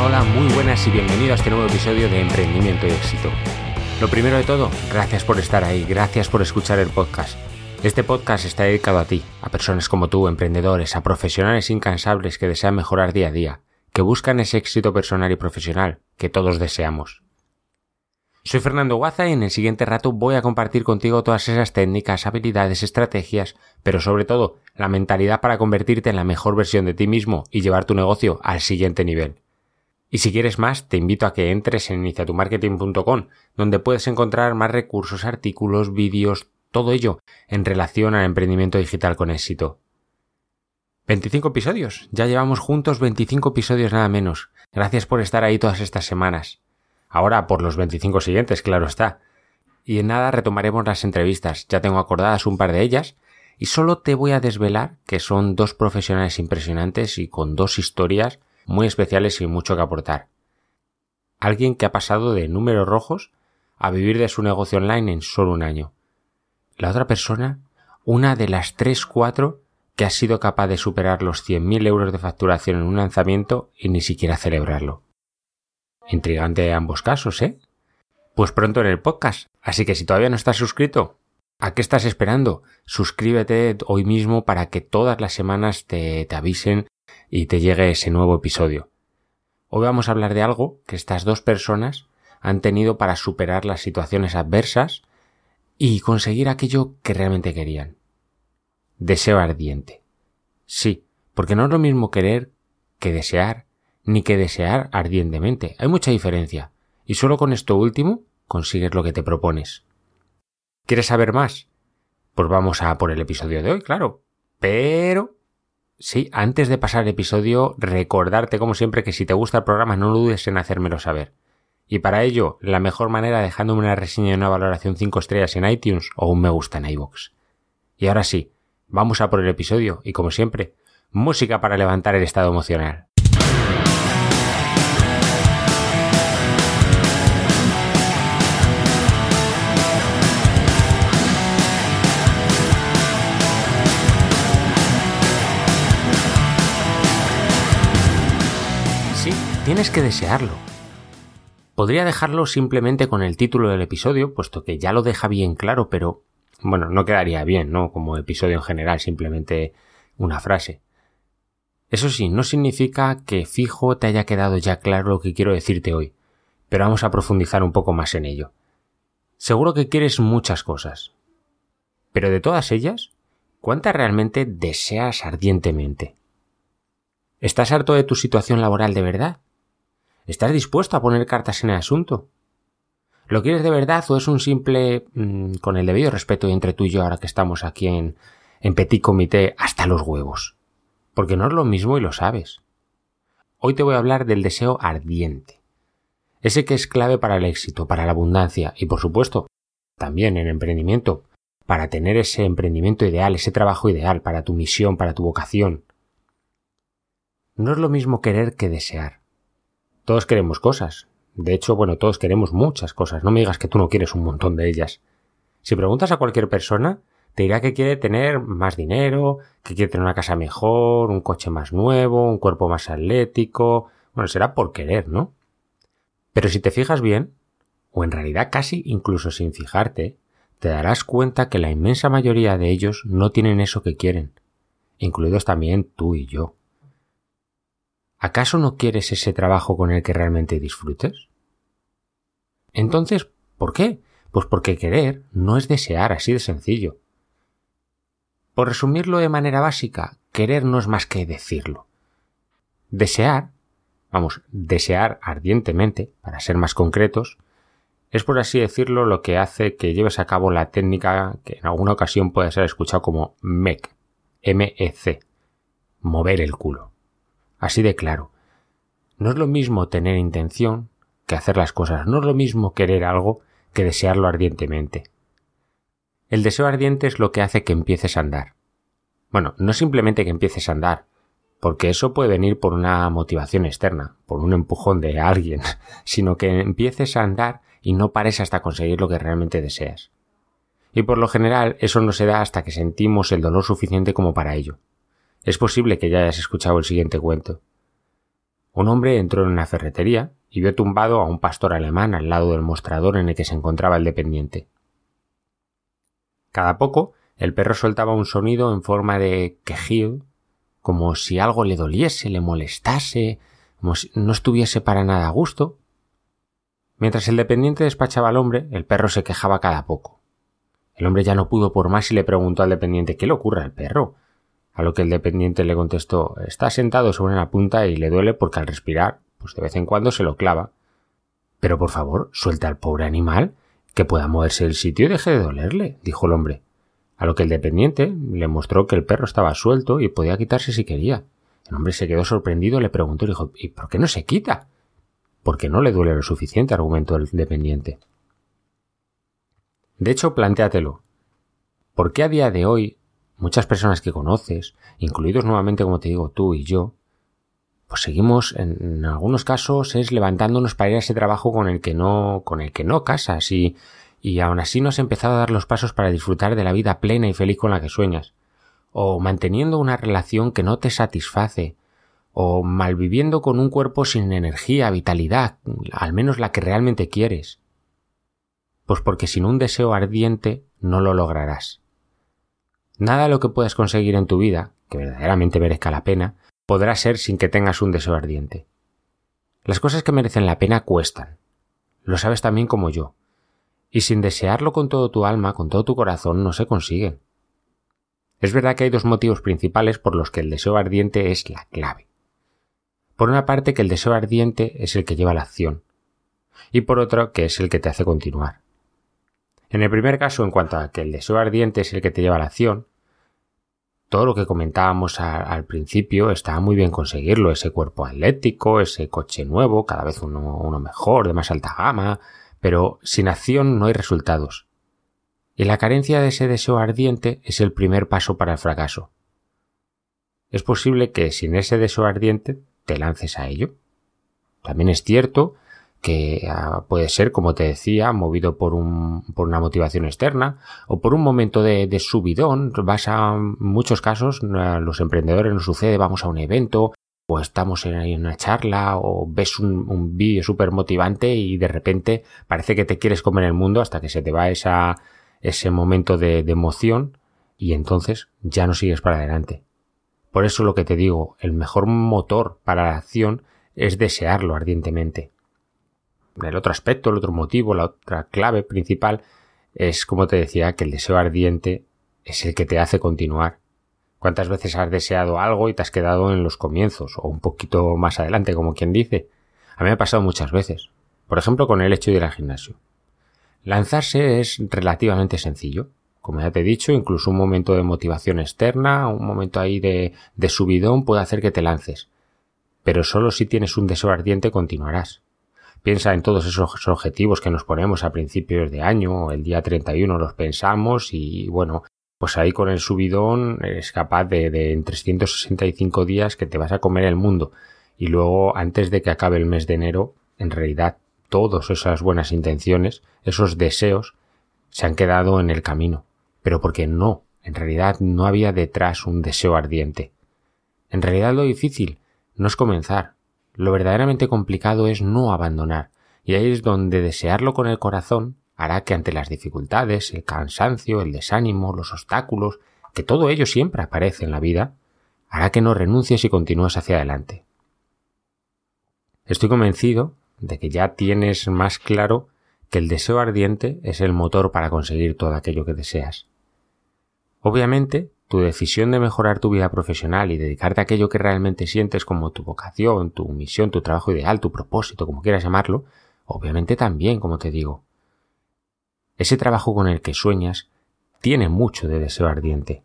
Hola, muy buenas y bienvenido a este nuevo episodio de Emprendimiento y Éxito. Lo primero de todo, gracias por estar ahí, gracias por escuchar el podcast. Este podcast está dedicado a ti, a personas como tú, emprendedores, a profesionales incansables que desean mejorar día a día, que buscan ese éxito personal y profesional que todos deseamos. Soy Fernando Guaza y en el siguiente rato voy a compartir contigo todas esas técnicas, habilidades, estrategias, pero sobre todo la mentalidad para convertirte en la mejor versión de ti mismo y llevar tu negocio al siguiente nivel. Y si quieres más, te invito a que entres en iniciatumarketing.com, donde puedes encontrar más recursos, artículos, vídeos, todo ello en relación al emprendimiento digital con éxito. 25 episodios. Ya llevamos juntos 25 episodios nada menos. Gracias por estar ahí todas estas semanas. Ahora por los 25 siguientes, claro está. Y en nada retomaremos las entrevistas. Ya tengo acordadas un par de ellas. Y solo te voy a desvelar que son dos profesionales impresionantes y con dos historias muy especiales y mucho que aportar. Alguien que ha pasado de números rojos a vivir de su negocio online en solo un año. La otra persona, una de las tres cuatro que ha sido capaz de superar los 100.000 euros de facturación en un lanzamiento y ni siquiera celebrarlo. Intrigante ambos casos, ¿eh? Pues pronto en el podcast, así que si todavía no estás suscrito, ¿a qué estás esperando? Suscríbete hoy mismo para que todas las semanas te, te avisen y te llegue ese nuevo episodio. Hoy vamos a hablar de algo que estas dos personas han tenido para superar las situaciones adversas y conseguir aquello que realmente querían. Deseo ardiente. Sí, porque no es lo mismo querer que desear, ni que desear ardientemente. Hay mucha diferencia. Y solo con esto último consigues lo que te propones. ¿Quieres saber más? Pues vamos a por el episodio de hoy, claro. Pero Sí, antes de pasar el episodio, recordarte como siempre que si te gusta el programa no dudes en hacérmelo saber. Y para ello, la mejor manera dejándome una reseña y una valoración 5 estrellas en iTunes o un me gusta en iVoox. Y ahora sí, vamos a por el episodio y como siempre, música para levantar el estado emocional. Tienes que desearlo. Podría dejarlo simplemente con el título del episodio, puesto que ya lo deja bien claro, pero bueno, no quedaría bien, ¿no? Como episodio en general, simplemente una frase. Eso sí, no significa que fijo te haya quedado ya claro lo que quiero decirte hoy, pero vamos a profundizar un poco más en ello. Seguro que quieres muchas cosas. Pero de todas ellas, ¿cuántas realmente deseas ardientemente? ¿Estás harto de tu situación laboral de verdad? ¿Estás dispuesto a poner cartas en el asunto? ¿Lo quieres de verdad o es un simple, mm, con el debido respeto entre tú y yo ahora que estamos aquí en, en Petit Comité, hasta los huevos? Porque no es lo mismo y lo sabes. Hoy te voy a hablar del deseo ardiente. Ese que es clave para el éxito, para la abundancia y por supuesto, también en emprendimiento, para tener ese emprendimiento ideal, ese trabajo ideal, para tu misión, para tu vocación. No es lo mismo querer que desear. Todos queremos cosas. De hecho, bueno, todos queremos muchas cosas. No me digas que tú no quieres un montón de ellas. Si preguntas a cualquier persona, te dirá que quiere tener más dinero, que quiere tener una casa mejor, un coche más nuevo, un cuerpo más atlético. Bueno, será por querer, ¿no? Pero si te fijas bien, o en realidad casi incluso sin fijarte, te darás cuenta que la inmensa mayoría de ellos no tienen eso que quieren, incluidos también tú y yo. ¿Acaso no quieres ese trabajo con el que realmente disfrutes? Entonces, ¿por qué? Pues porque querer no es desear, así de sencillo. Por resumirlo de manera básica, querer no es más que decirlo. Desear, vamos, desear ardientemente, para ser más concretos, es por así decirlo lo que hace que lleves a cabo la técnica que en alguna ocasión puede ser escuchado como MEC, M-E-C, mover el culo. Así de claro. No es lo mismo tener intención que hacer las cosas. No es lo mismo querer algo que desearlo ardientemente. El deseo ardiente es lo que hace que empieces a andar. Bueno, no simplemente que empieces a andar, porque eso puede venir por una motivación externa, por un empujón de alguien, sino que empieces a andar y no pares hasta conseguir lo que realmente deseas. Y por lo general eso no se da hasta que sentimos el dolor suficiente como para ello. Es posible que ya hayas escuchado el siguiente cuento. Un hombre entró en una ferretería y vio tumbado a un pastor alemán al lado del mostrador en el que se encontraba el dependiente. Cada poco el perro soltaba un sonido en forma de quejido, como si algo le doliese, le molestase, como si no estuviese para nada a gusto. Mientras el dependiente despachaba al hombre, el perro se quejaba cada poco. El hombre ya no pudo por más y le preguntó al dependiente ¿Qué le ocurre al perro? A lo que el dependiente le contestó Está sentado sobre una punta y le duele porque al respirar, pues de vez en cuando se lo clava. Pero por favor, suelta al pobre animal, que pueda moverse del sitio y deje de dolerle, dijo el hombre. A lo que el dependiente le mostró que el perro estaba suelto y podía quitarse si quería. El hombre se quedó sorprendido, le preguntó y dijo ¿Y por qué no se quita? porque no le duele lo suficiente, argumentó el dependiente. De hecho, plantéatelo. ¿Por qué a día de hoy muchas personas que conoces, incluidos nuevamente como te digo tú y yo, pues seguimos en, algunos casos es levantándonos para ir a ese trabajo con el que no, con el que no casas y, y aún así no has empezado a dar los pasos para disfrutar de la vida plena y feliz con la que sueñas, o manteniendo una relación que no te satisface, o malviviendo con un cuerpo sin energía, vitalidad, al menos la que realmente quieres. Pues porque sin un deseo ardiente no lo lograrás. Nada de lo que puedas conseguir en tu vida, que verdaderamente merezca la pena, podrá ser sin que tengas un deseo ardiente. Las cosas que merecen la pena cuestan. Lo sabes también como yo. Y sin desearlo con todo tu alma, con todo tu corazón, no se consiguen. Es verdad que hay dos motivos principales por los que el deseo ardiente es la clave. Por una parte que el deseo ardiente es el que lleva a la acción, y por otro que es el que te hace continuar. En el primer caso, en cuanto a que el deseo ardiente es el que te lleva a la acción, todo lo que comentábamos al principio está muy bien conseguirlo, ese cuerpo atlético, ese coche nuevo, cada vez uno, uno mejor, de más alta gama, pero sin acción no hay resultados. Y la carencia de ese deseo ardiente es el primer paso para el fracaso. Es posible que sin ese deseo ardiente te lances a ello. También es cierto que ah, puede ser, como te decía, movido por, un, por una motivación externa o por un momento de, subidón. Vas a muchos casos, a los emprendedores nos sucede, vamos a un evento o estamos en, una charla o ves un, vídeo súper motivante y de repente parece que te quieres comer el mundo hasta que se te va esa, ese momento de emoción y entonces ya no sigues para adelante. Por eso lo que te digo, el mejor motor para la acción es desearlo ardientemente. El otro aspecto, el otro motivo, la otra clave principal es, como te decía, que el deseo ardiente es el que te hace continuar. ¿Cuántas veces has deseado algo y te has quedado en los comienzos o un poquito más adelante, como quien dice? A mí me ha pasado muchas veces. Por ejemplo, con el hecho de ir al gimnasio. Lanzarse es relativamente sencillo. Como ya te he dicho, incluso un momento de motivación externa, un momento ahí de, de subidón puede hacer que te lances. Pero solo si tienes un deseo ardiente continuarás. Piensa en todos esos objetivos que nos ponemos a principios de año, el día 31 los pensamos y bueno, pues ahí con el subidón es capaz de, de en 365 días que te vas a comer el mundo y luego antes de que acabe el mes de enero, en realidad todas esas buenas intenciones, esos deseos, se han quedado en el camino pero porque no, en realidad no había detrás un deseo ardiente. En realidad lo difícil no es comenzar, lo verdaderamente complicado es no abandonar, y ahí es donde desearlo con el corazón hará que ante las dificultades, el cansancio, el desánimo, los obstáculos, que todo ello siempre aparece en la vida, hará que no renuncies y continúes hacia adelante. Estoy convencido de que ya tienes más claro que el deseo ardiente es el motor para conseguir todo aquello que deseas. Obviamente, tu decisión de mejorar tu vida profesional y dedicarte a aquello que realmente sientes como tu vocación, tu misión, tu trabajo ideal, tu propósito, como quieras llamarlo, obviamente también, como te digo. Ese trabajo con el que sueñas tiene mucho de deseo ardiente.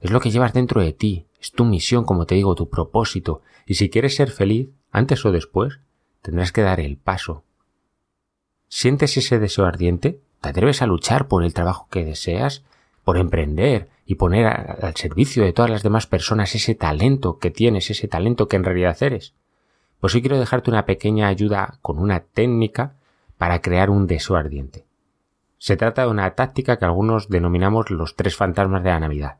Es lo que llevas dentro de ti, es tu misión, como te digo, tu propósito, y si quieres ser feliz, antes o después, tendrás que dar el paso. ¿Sientes ese deseo ardiente? ¿Te atreves a luchar por el trabajo que deseas? ¿Por emprender y poner al servicio de todas las demás personas ese talento que tienes, ese talento que en realidad eres? Pues hoy quiero dejarte una pequeña ayuda con una técnica para crear un deseo ardiente. Se trata de una táctica que algunos denominamos los tres fantasmas de la Navidad.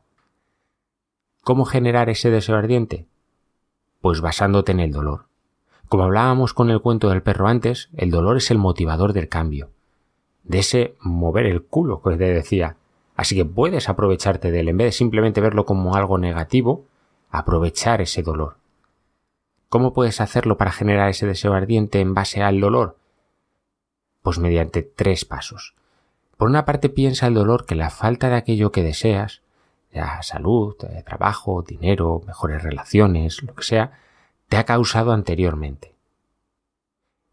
¿Cómo generar ese deseo ardiente? Pues basándote en el dolor. Como hablábamos con el cuento del perro antes, el dolor es el motivador del cambio, de ese mover el culo que te decía. Así que puedes aprovecharte de él, en vez de simplemente verlo como algo negativo, aprovechar ese dolor. ¿Cómo puedes hacerlo para generar ese deseo ardiente en base al dolor? Pues mediante tres pasos. Por una parte piensa el dolor que la falta de aquello que deseas, ya salud, eh, trabajo, dinero, mejores relaciones, lo que sea, te ha causado anteriormente.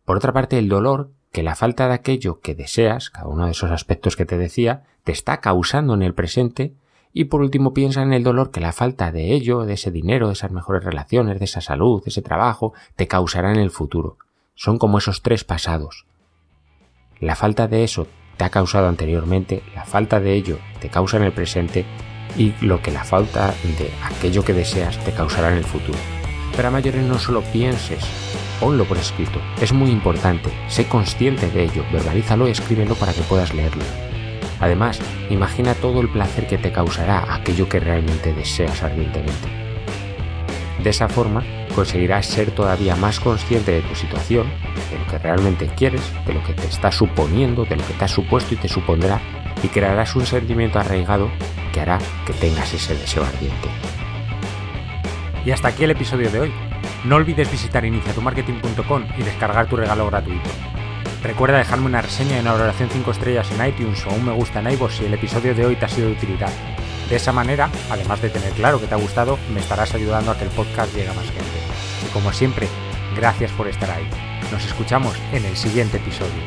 Por otra parte, el dolor que la falta de aquello que deseas, cada uno de esos aspectos que te decía, te está causando en el presente, y por último piensa en el dolor que la falta de ello, de ese dinero, de esas mejores relaciones, de esa salud, de ese trabajo, te causará en el futuro. Son como esos tres pasados. La falta de eso te ha causado anteriormente, la falta de ello te causa en el presente y lo que la falta de aquello que deseas te causará en el futuro. Pero a mayores no solo pienses, ponlo por escrito. Es muy importante, sé consciente de ello, verbalízalo y escríbelo para que puedas leerlo. Además, imagina todo el placer que te causará aquello que realmente deseas ardientemente. De esa forma, conseguirás ser todavía más consciente de tu situación, de lo que realmente quieres, de lo que te está suponiendo, de lo que te ha supuesto y te supondrá, y crearás un sentimiento arraigado que hará que tengas ese deseo ardiente. Y hasta aquí el episodio de hoy. No olvides visitar iniciatumarketing.com y descargar tu regalo gratuito. Recuerda dejarme una reseña y una valoración 5 estrellas en iTunes o un me gusta en iVoox si el episodio de hoy te ha sido de utilidad. De esa manera, además de tener claro que te ha gustado, me estarás ayudando a que el podcast llegue a más gente. Y como siempre, gracias por estar ahí. Nos escuchamos en el siguiente episodio.